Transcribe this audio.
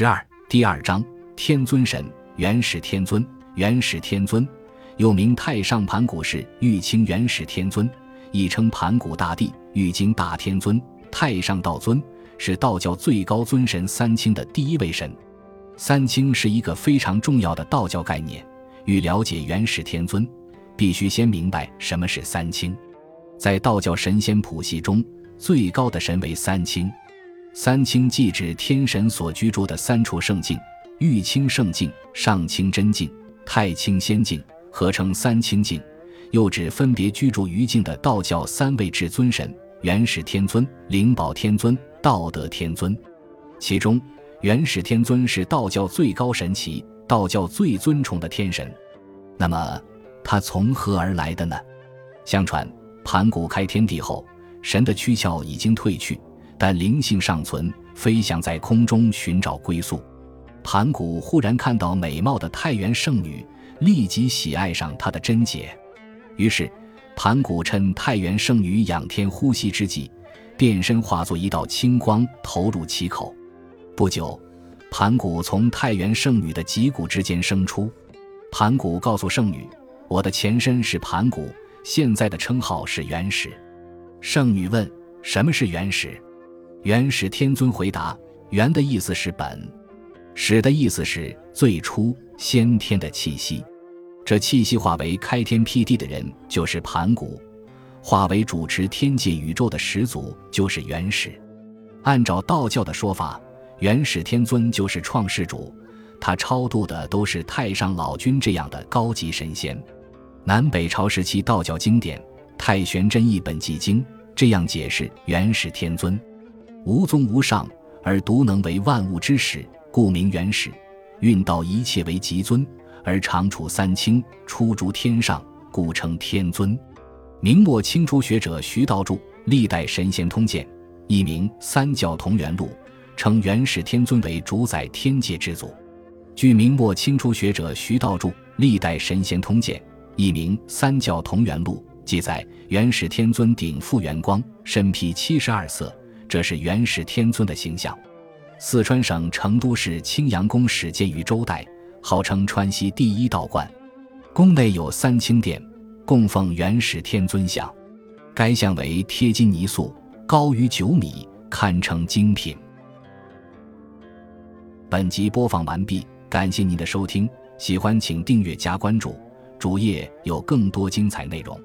十二第二章天尊神元始天尊元始天尊又名太上盘古氏玉清元始天尊，亦称盘古大帝、玉京大天尊、太上道尊，是道教最高尊神三清的第一位神。三清是一个非常重要的道教概念。欲了解元始天尊，必须先明白什么是三清。在道教神仙谱系中，最高的神为三清。三清即指天神所居住的三处圣境：玉清圣境、上清真境、太清仙境，合称三清境。又指分别居住于境的道教三位至尊神：元始天尊、灵宝天尊、道德天尊。其中，元始天尊是道教最高神奇、道教最尊崇的天神。那么，他从何而来的呢？相传，盘古开天地后，神的躯壳已经褪去。但灵性尚存，飞翔在空中寻找归宿。盘古忽然看到美貌的太原圣女，立即喜爱上她的贞洁。于是，盘古趁太原圣女仰天呼吸之际，变身化作一道青光，投入其口。不久，盘古从太原圣女的脊骨之间生出。盘古告诉圣女：“我的前身是盘古，现在的称号是元始。”圣女问：“什么是元始？”元始天尊回答：“元的意思是本，始的意思是最初先天的气息。这气息化为开天辟地的人就是盘古，化为主持天界宇宙的始祖就是元始。按照道教的说法，元始天尊就是创世主，他超度的都是太上老君这样的高级神仙。南北朝时期道教经典《太玄真一本纪经》这样解释元始天尊。”无宗无上，而独能为万物之始，故名元始。运道一切为极尊，而常处三清，出诸天上，故称天尊。明末清初学者徐道著《历代神仙通鉴》，一名《三教同源录》，称元始天尊为主宰天界之祖。据明末清初学者徐道著《历代神仙通鉴》，一名《三教同源录》，记载元始天尊顶覆元光，身披七十二色。这是元始天尊的形象。四川省成都市青阳宫始建于周代，号称川西第一道观。宫内有三清殿，供奉元始天尊像。该像为贴金泥塑，高于九米，堪称精品。本集播放完毕，感谢您的收听，喜欢请订阅加关注，主页有更多精彩内容。